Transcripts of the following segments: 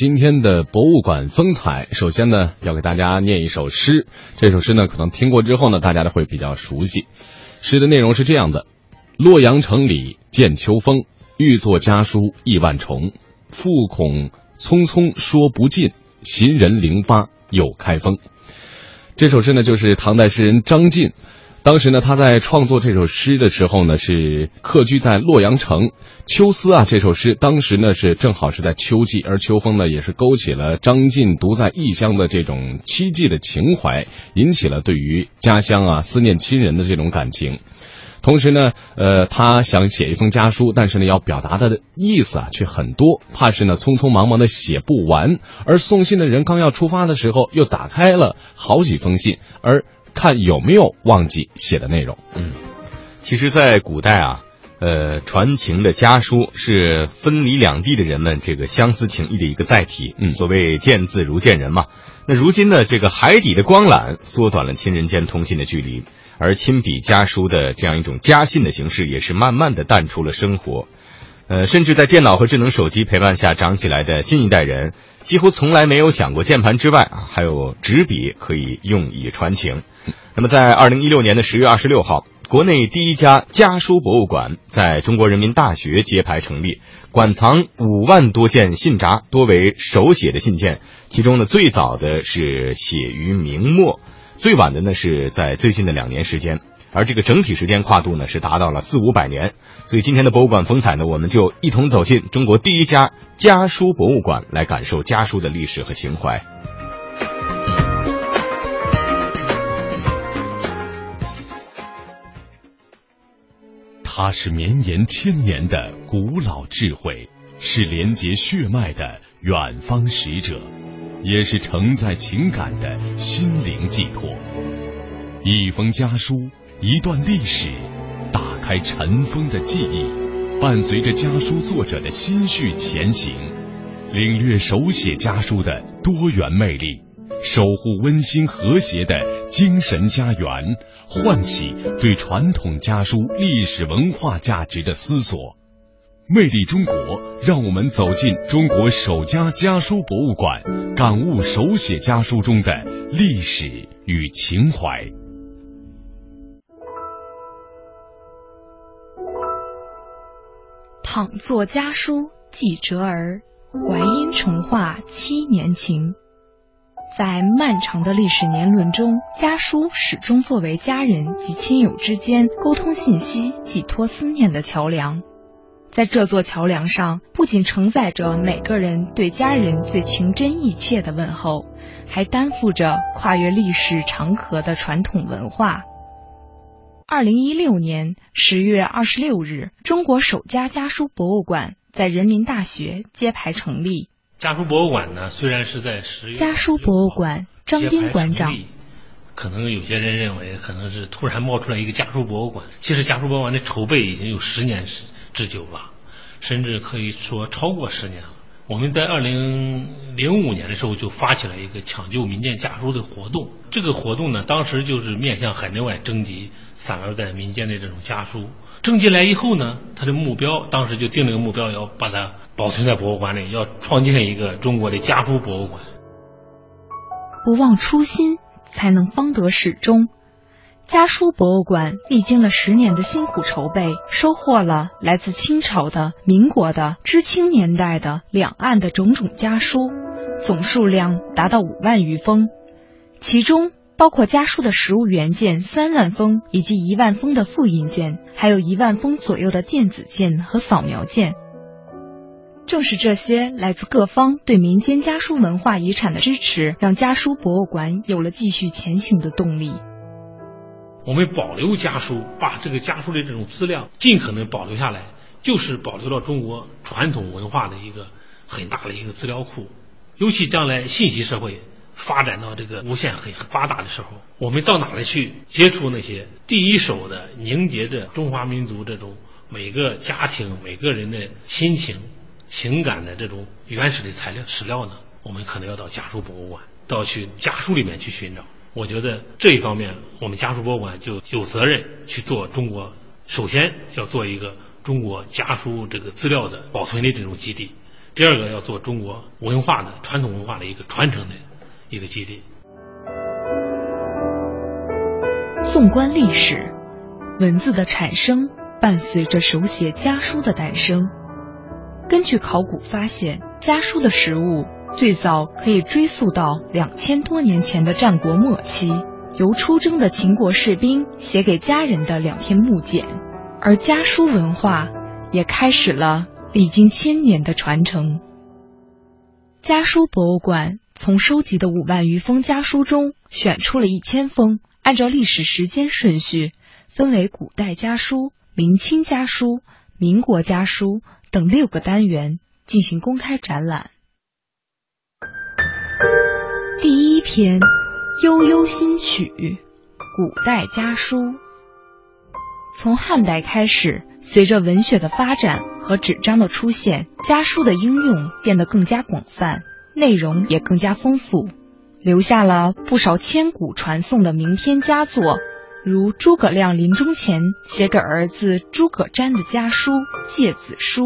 今天的博物馆风采，首先呢要给大家念一首诗。这首诗呢可能听过之后呢，大家都会比较熟悉。诗的内容是这样的：洛阳城里见秋风，欲作家书意万重。复恐匆匆说不尽，行人灵发又开封。这首诗呢就是唐代诗人张晋。当时呢，他在创作这首诗的时候呢，是客居在洛阳城。《秋思》啊，这首诗当时呢是正好是在秋季，而秋风呢也是勾起了张晋独在异乡的这种凄寂的情怀，引起了对于家乡啊思念亲人的这种感情。同时呢，呃，他想写一封家书，但是呢，要表达的意思啊却很多，怕是呢匆匆忙忙的写不完。而送信的人刚要出发的时候，又打开了好几封信，而。看有没有忘记写的内容。嗯，其实，在古代啊，呃，传情的家书是分离两地的人们这个相思情谊的一个载体。嗯，所谓见字如见人嘛。那如今呢，这个海底的光缆缩短了亲人间通信的距离，而亲笔家书的这样一种家信的形式，也是慢慢的淡出了生活。呃，甚至在电脑和智能手机陪伴下长起来的新一代人，几乎从来没有想过键盘之外啊，还有纸笔可以用以传情。那么，在二零一六年的十月二十六号，国内第一家家书博物馆在中国人民大学揭牌成立，馆藏五万多件信札，多为手写的信件。其中呢，最早的是写于明末，最晚的呢是在最近的两年时间。而这个整体时间跨度呢，是达到了四五百年。所以今天的博物馆风采呢，我们就一同走进中国第一家家书博物馆，来感受家书的历史和情怀。它是绵延千年的古老智慧，是连接血脉的远方使者，也是承载情感的心灵寄托。一封家书。一段历史，打开尘封的记忆，伴随着家书作者的心绪前行，领略手写家书的多元魅力，守护温馨和谐的精神家园，唤起对传统家书历史文化价值的思索。魅力中国，让我们走进中国首家家书博物馆，感悟手写家书中的历史与情怀。倘作家书寄折儿，淮阴重画七年情。在漫长的历史年轮中，家书始终作为家人及亲友之间沟通信息、寄托思念的桥梁。在这座桥梁上，不仅承载着每个人对家人最情真意切的问候，还担负着跨越历史长河的传统文化。二零一六年十月二十六日，中国首家家书博物馆在人民大学揭牌成立。家书博物馆呢，虽然是在十月家书博物馆张斌馆长，可能有些人认为可能是突然冒出来一个家书博物馆，其实家书博物馆的筹备已经有十年之之久了，甚至可以说超过十年了。我们在二零零五年的时候就发起了一个抢救民间家书的活动，这个活动呢，当时就是面向海内外征集。散落在民间的这种家书，征集来以后呢，他的目标当时就定了个目标，要把它保存在博物馆里，要创建一个中国的家书博物馆。不忘初心，才能方得始终。家书博物馆历经了十年的辛苦筹备，收获了来自清朝的、民国的、知青年代的、两岸的种种家书，总数量达到五万余封，其中。包括家书的实物原件三万封，以及一万封的复印件，还有一万封左右的电子件和扫描件。正是这些来自各方对民间家书文化遗产的支持，让家书博物馆有了继续前行的动力。我们保留家书，把这个家书的这种资料尽可能保留下来，就是保留了中国传统文化的一个很大的一个资料库。尤其将来信息社会。发展到这个无限很发达的时候，我们到哪里去接触那些第一手的凝结着中华民族这种每个家庭每个人的心情情感的这种原始的材料史料呢？我们可能要到家书博物馆，到去家书里面去寻找。我觉得这一方面，我们家书博物馆就有责任去做中国，首先要做一个中国家书这个资料的保存的这种基地。第二个要做中国文化的传统文化的一个传承的一个基地。纵观历史，文字的产生伴随着手写家书的诞生。根据考古发现，家书的实物最早可以追溯到两千多年前的战国末期，由出征的秦国士兵写给家人的两篇木简，而家书文化也开始了历经千年的传承。家书博物馆从收集的五万余封家书中选出了一千封。按照历史时间顺序，分为古代家书、明清家书、民国家书等六个单元进行公开展览。第一篇《悠悠新曲》，古代家书。从汉代开始，随着文学的发展和纸张的出现，家书的应用变得更加广泛，内容也更加丰富。留下了不少千古传颂的名篇佳作，如诸葛亮临终前写给儿子诸葛瞻的家书《诫子书》：“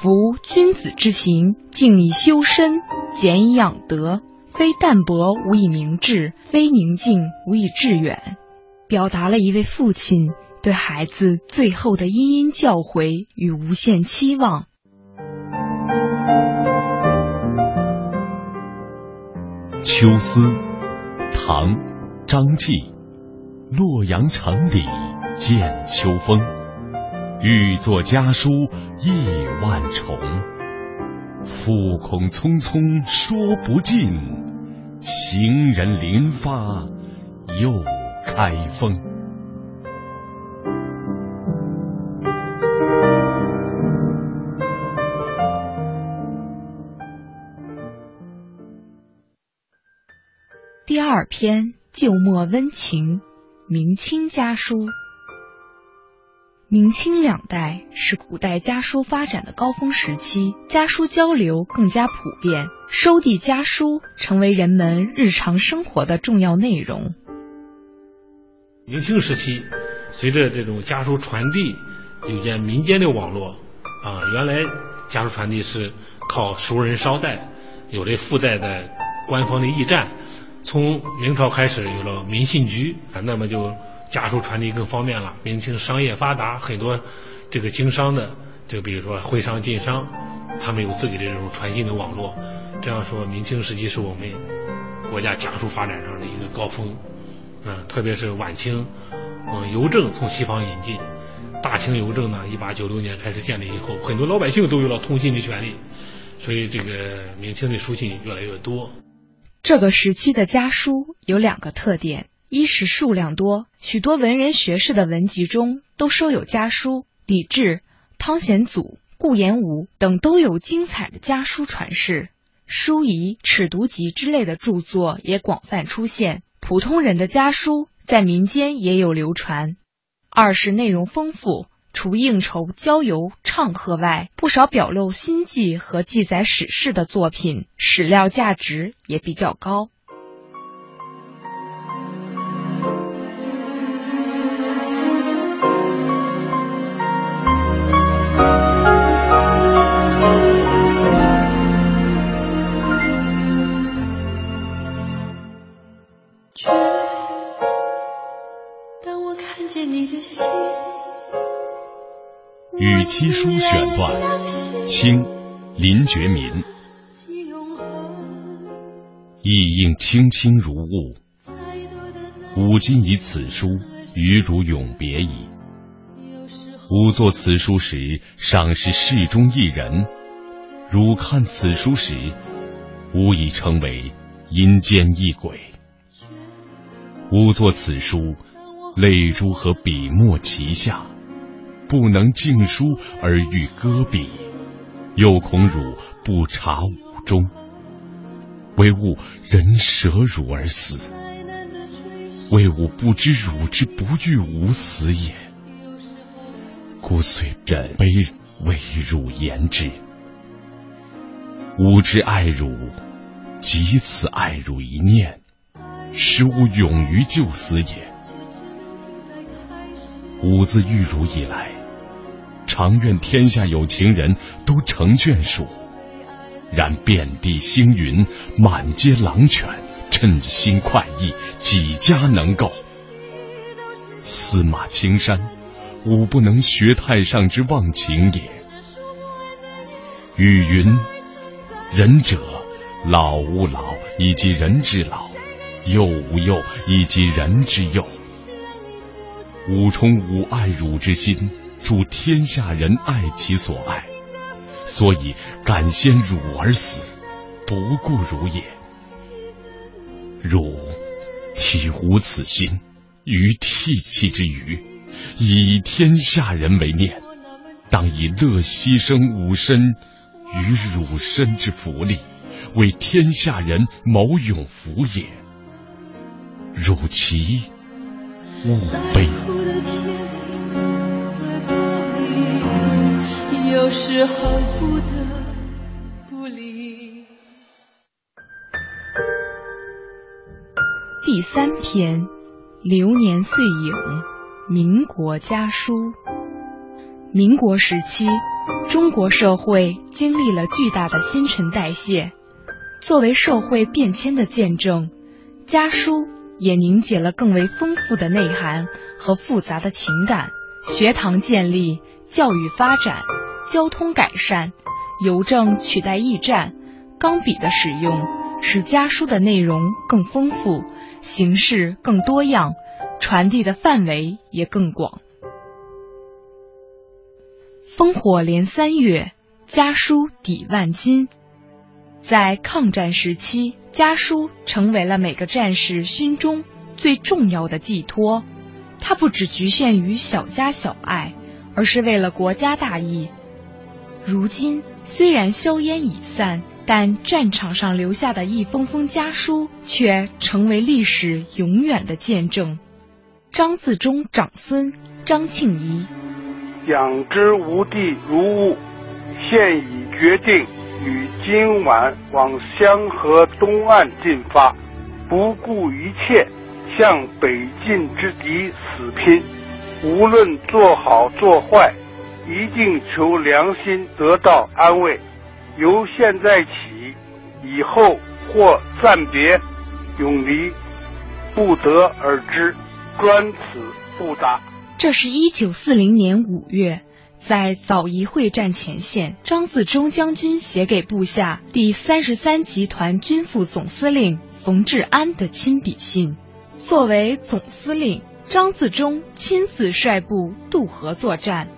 夫君子之行，静以修身，俭以养德，非淡泊无以明志，非宁静无以致远。”表达了一位父亲对孩子最后的殷殷教诲与无限期望。《秋思》唐·张继，洛阳城里见秋风，欲作家书意万重。复恐匆匆说不尽，行人临发又开封。二篇旧墨温情，明清家书。明清两代是古代家书发展的高峰时期，家书交流更加普遍，收递家书成为人们日常生活的重要内容。明清时期，随着这种家书传递，有件民间的网络啊，原来家书传递是靠熟人捎带，有的附带的官方的驿站。从明朝开始有了民信局啊，那么就家书传递更方便了。明清商业发达，很多这个经商的，就比如说徽商、晋商，他们有自己的这种传信的网络。这样说，明清时期是我们国家家书发展上的一个高峰。嗯，特别是晚清，嗯，邮政从西方引进，大清邮政呢，一八九六年开始建立以后，很多老百姓都有了通信的权利，所以这个明清的书信越来越多。这个时期的家书有两个特点：一是数量多，许多文人学士的文集中都收有家书；李治、汤显祖、顾炎武等都有精彩的家书传世，书仪、尺牍集之类的著作也广泛出现。普通人的家书在民间也有流传。二是内容丰富。除应酬、郊游、唱和外，不少表露心迹和记载史事的作品，史料价值也比较高。七书选段，清，林觉民。意应清清如雾，吾今以此书与汝永别矣。吾作此书时，尚是世中一人；汝看此书时，吾已成为阴间一鬼。吾作此书，泪珠和笔墨齐下。不能静书而欲搁笔，又恐汝不察吾中，唯吾人舍汝而死，为吾不知汝之不欲吾死也，故遂枕悲为汝言之。吾之爱汝，即此爱汝一念，使吾勇于就死也。吾自遇汝以来。常愿天下有情人都成眷属，然遍地星云，满街狼犬，称心快意，几家能够？司马青山，吾不能学太上之忘情也。语云：仁者，老吾老以及人之老，幼吾幼以及人之幼。吾充吾爱汝之心，助天下人爱其所爱。所以敢先汝而死，不顾汝也。汝体无此心，于涕泣之余，以天下人为念，当以乐牺牲吾身与汝身之福利，为天下人谋永福也。汝其勿悲。有时候不得不离。第三篇：流年岁影，民国家书。民国时期，中国社会经历了巨大的新陈代谢，作为社会变迁的见证，家书也凝结了更为丰富的内涵和复杂的情感。学堂建立，教育发展。交通改善，邮政取代驿站，钢笔的使用使家书的内容更丰富，形式更多样，传递的范围也更广。烽火连三月，家书抵万金。在抗战时期，家书成为了每个战士心中最重要的寄托，它不只局限于小家小爱，而是为了国家大义。如今虽然硝烟已散，但战场上留下的一封封家书却成为历史永远的见证。张自忠长孙张庆仪，养之无地如物，现已决定于今晚往香河东岸进发，不顾一切向北进之敌死拼，无论做好做坏。一定求良心得到安慰。由现在起，以后或暂别，永离，不得而知。专此不答。这是一九四零年五月，在枣宜会战前线，张自忠将军写给部下第三十三集团军副总司令冯治安的亲笔信。作为总司令，张自忠亲自率部渡河作战。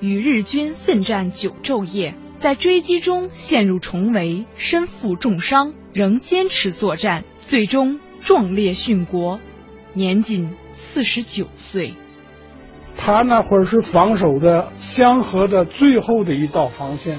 与日军奋战九昼夜，在追击中陷入重围，身负重伤，仍坚持作战，最终壮烈殉国，年仅四十九岁。他那会儿是防守的香河的最后的一道防线，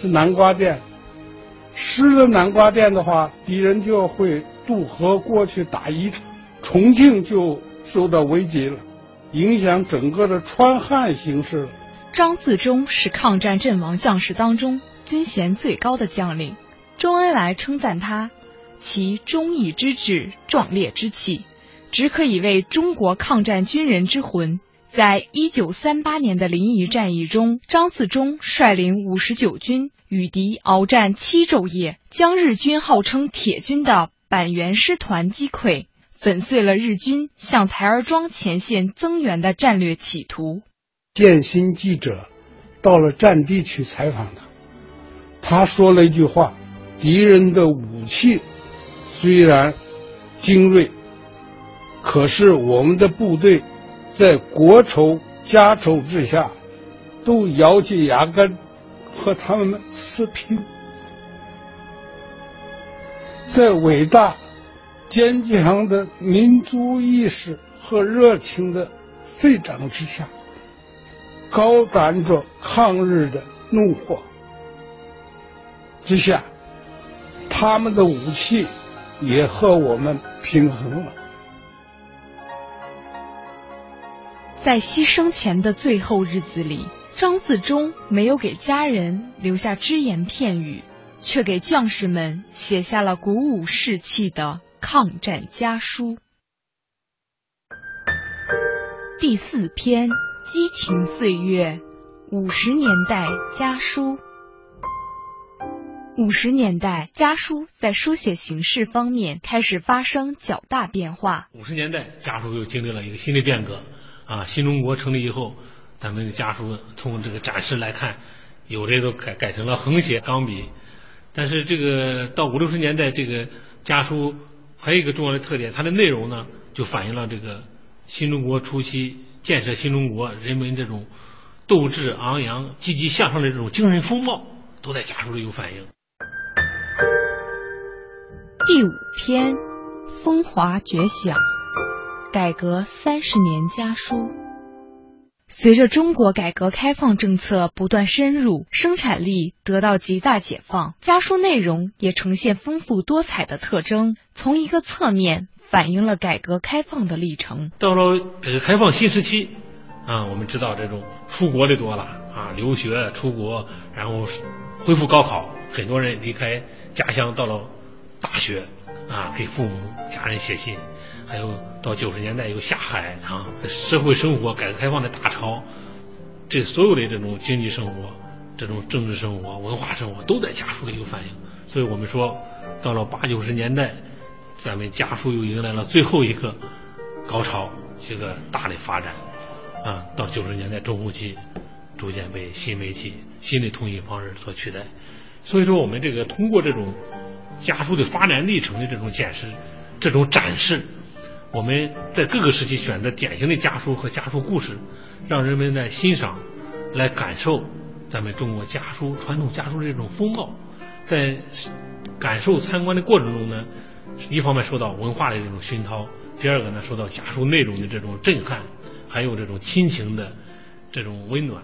是南瓜店。失了南瓜店的话，敌人就会渡河过去打宜昌，重庆就受到危机了，影响整个的川汉形势了。张自忠是抗战阵亡将士当中军衔最高的将领，周恩来称赞他，其忠义之志、壮烈之气，只可以为中国抗战军人之魂。在一九三八年的临沂战役中，张自忠率领五十九军与敌鏖战七昼夜，将日军号称铁军的板垣师团击溃，粉碎了日军向台儿庄前线增援的战略企图。建新记者到了战地去采访他，他说了一句话：“敌人的武器虽然精锐，可是我们的部队在国仇家仇之下，都咬紧牙根和他们死拼，在伟大坚强的民族意识和热情的沸涨之下。”高胆着抗日的怒火之下，他们的武器也和我们平衡了。在牺牲前的最后日子里，张自忠没有给家人留下只言片语，却给将士们写下了鼓舞士气的抗战家书。第四篇。激情岁月，五十年代家书。五十年代，家书在书写形式方面开始发生较大变化。五十年代，家书又经历了一个新的变革。啊，新中国成立以后，咱们的家书从这个展示来看，有的都改改成了横写钢笔。但是这个到五六十年代，这个家书还有一个重要的特点，它的内容呢，就反映了这个新中国初期建设新中国人们这种斗志昂扬、积极向上的这种精神风貌，都在家书里有反映。第五篇，风华绝响，改革三十年家书。随着中国改革开放政策不断深入，生产力得到极大解放，家书内容也呈现丰富多彩的特征，从一个侧面反映了改革开放的历程。到了改革开放新时期，啊，我们知道这种出国的多了啊，留学出国，然后恢复高考，很多人离开家乡到了。大学啊，给父母家人写信，还有到九十年代又下海啊，社会生活改革开放的大潮，这所有的这种经济生活、这种政治生活、文化生活都在家书里有反映。所以我们说，到了八九十年代，咱们家书又迎来了最后一个高潮，一个大的发展啊。到九十年代中后期，逐渐被新媒体、新的通信方式所取代。所以说，我们这个通过这种。家书的发展历程的这种解释、这种展示，我们在各个时期选择典型的家书和家书故事，让人们来欣赏、来感受咱们中国家书传统家书的这种风貌。在感受参观的过程中呢，一方面受到文化的这种熏陶，第二个呢受到家书内容的这种震撼，还有这种亲情的这种温暖。